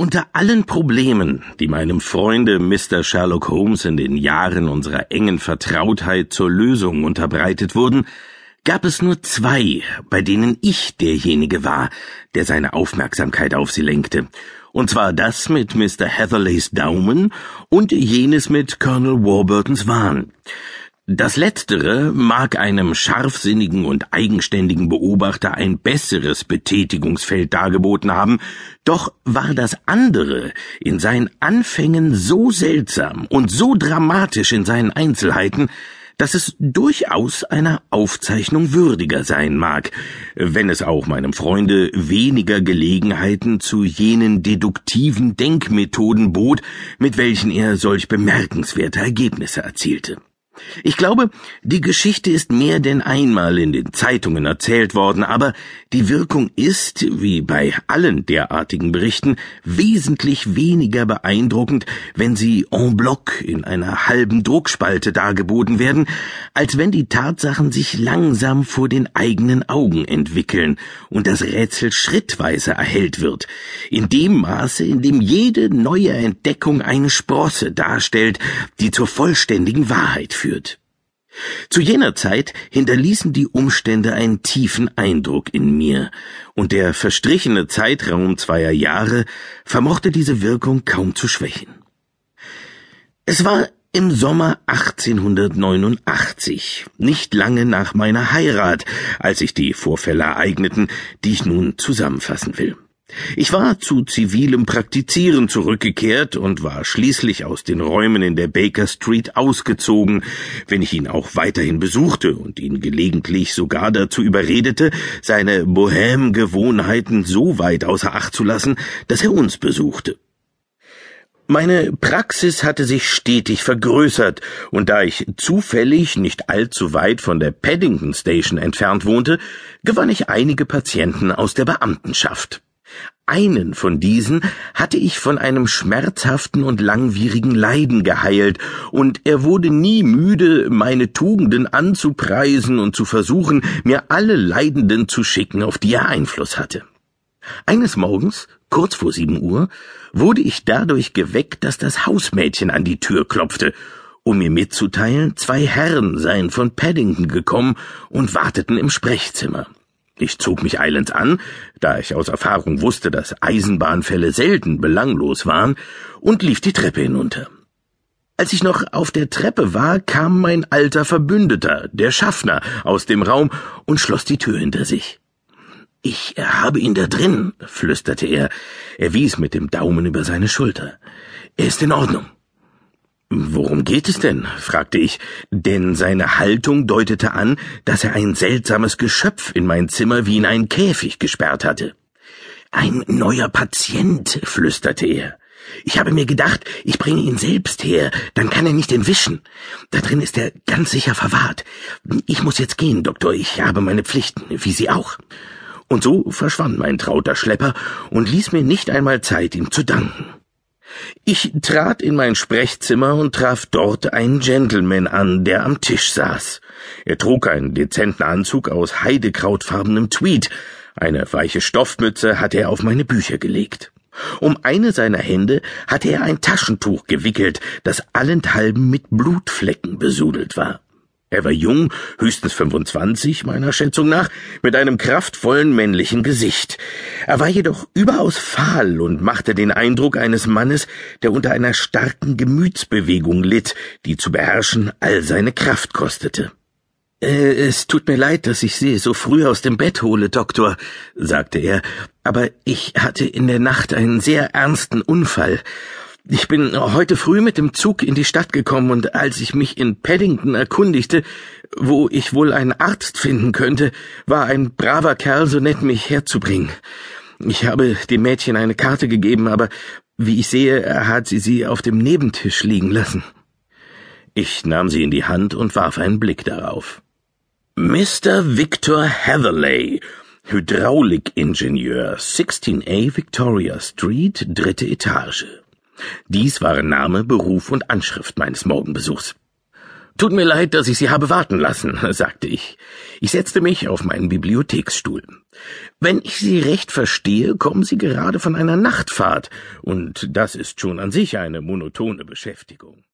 Unter allen Problemen, die meinem Freunde Mr. Sherlock Holmes in den Jahren unserer engen Vertrautheit zur Lösung unterbreitet wurden, gab es nur zwei, bei denen ich derjenige war, der seine Aufmerksamkeit auf sie lenkte, und zwar das mit Mr. Heatherleys Daumen und jenes mit Colonel Warburtons Wahn. Das Letztere mag einem scharfsinnigen und eigenständigen Beobachter ein besseres Betätigungsfeld dargeboten haben, doch war das andere in seinen Anfängen so seltsam und so dramatisch in seinen Einzelheiten, dass es durchaus einer Aufzeichnung würdiger sein mag, wenn es auch meinem Freunde weniger Gelegenheiten zu jenen deduktiven Denkmethoden bot, mit welchen er solch bemerkenswerte Ergebnisse erzielte. Ich glaube, die Geschichte ist mehr denn einmal in den Zeitungen erzählt worden, aber die Wirkung ist, wie bei allen derartigen Berichten, wesentlich weniger beeindruckend, wenn sie en bloc in einer halben Druckspalte dargeboten werden, als wenn die Tatsachen sich langsam vor den eigenen Augen entwickeln und das Rätsel schrittweise erhellt wird, in dem Maße, in dem jede neue Entdeckung eine Sprosse darstellt, die zur vollständigen Wahrheit führt. Zu jener Zeit hinterließen die Umstände einen tiefen Eindruck in mir, und der verstrichene Zeitraum zweier Jahre vermochte diese Wirkung kaum zu schwächen. Es war im Sommer 1889, nicht lange nach meiner Heirat, als sich die Vorfälle ereigneten, die ich nun zusammenfassen will. Ich war zu zivilem Praktizieren zurückgekehrt und war schließlich aus den Räumen in der Baker Street ausgezogen, wenn ich ihn auch weiterhin besuchte und ihn gelegentlich sogar dazu überredete, seine Bohème-Gewohnheiten so weit außer Acht zu lassen, dass er uns besuchte. Meine Praxis hatte sich stetig vergrößert, und da ich zufällig nicht allzu weit von der Paddington Station entfernt wohnte, gewann ich einige Patienten aus der Beamtenschaft. Einen von diesen hatte ich von einem schmerzhaften und langwierigen Leiden geheilt, und er wurde nie müde, meine Tugenden anzupreisen und zu versuchen, mir alle Leidenden zu schicken, auf die er Einfluss hatte. Eines Morgens, kurz vor sieben Uhr, wurde ich dadurch geweckt, dass das Hausmädchen an die Tür klopfte, um mir mitzuteilen, zwei Herren seien von Paddington gekommen und warteten im Sprechzimmer. Ich zog mich eilends an, da ich aus Erfahrung wusste, dass Eisenbahnfälle selten belanglos waren, und lief die Treppe hinunter. Als ich noch auf der Treppe war, kam mein alter Verbündeter, der Schaffner, aus dem Raum und schloss die Tür hinter sich. Ich habe ihn da drin, flüsterte er. Er wies mit dem Daumen über seine Schulter. Er ist in Ordnung. Worum geht es denn? fragte ich, denn seine Haltung deutete an, dass er ein seltsames Geschöpf in mein Zimmer wie in einen Käfig gesperrt hatte. Ein neuer Patient, flüsterte er. Ich habe mir gedacht, ich bringe ihn selbst her, dann kann er nicht entwischen. Da drin ist er ganz sicher verwahrt. Ich muss jetzt gehen, Doktor, ich habe meine Pflichten, wie Sie auch. Und so verschwand mein trauter Schlepper und ließ mir nicht einmal Zeit, ihm zu danken. Ich trat in mein Sprechzimmer und traf dort einen Gentleman an, der am Tisch saß. Er trug einen dezenten Anzug aus heidekrautfarbenem Tweed, eine weiche Stoffmütze hatte er auf meine Bücher gelegt. Um eine seiner Hände hatte er ein Taschentuch gewickelt, das allenthalben mit Blutflecken besudelt war. Er war jung, höchstens 25 meiner Schätzung nach, mit einem kraftvollen männlichen Gesicht. Er war jedoch überaus fahl und machte den Eindruck eines Mannes, der unter einer starken Gemütsbewegung litt, die zu beherrschen all seine Kraft kostete. Äh, es tut mir leid, dass ich Sie so früh aus dem Bett hole, Doktor, sagte er, aber ich hatte in der Nacht einen sehr ernsten Unfall. Ich bin heute früh mit dem Zug in die Stadt gekommen und als ich mich in Paddington erkundigte, wo ich wohl einen Arzt finden könnte, war ein braver Kerl so nett, mich herzubringen. Ich habe dem Mädchen eine Karte gegeben, aber wie ich sehe, hat sie sie auf dem Nebentisch liegen lassen. Ich nahm sie in die Hand und warf einen Blick darauf. Mr. Victor Heatherley, Hydraulikingenieur, 16a Victoria Street, dritte Etage. Dies waren Name, Beruf und Anschrift meines Morgenbesuchs. Tut mir leid, dass ich Sie habe warten lassen, sagte ich. Ich setzte mich auf meinen Bibliotheksstuhl. Wenn ich Sie recht verstehe, kommen Sie gerade von einer Nachtfahrt, und das ist schon an sich eine monotone Beschäftigung.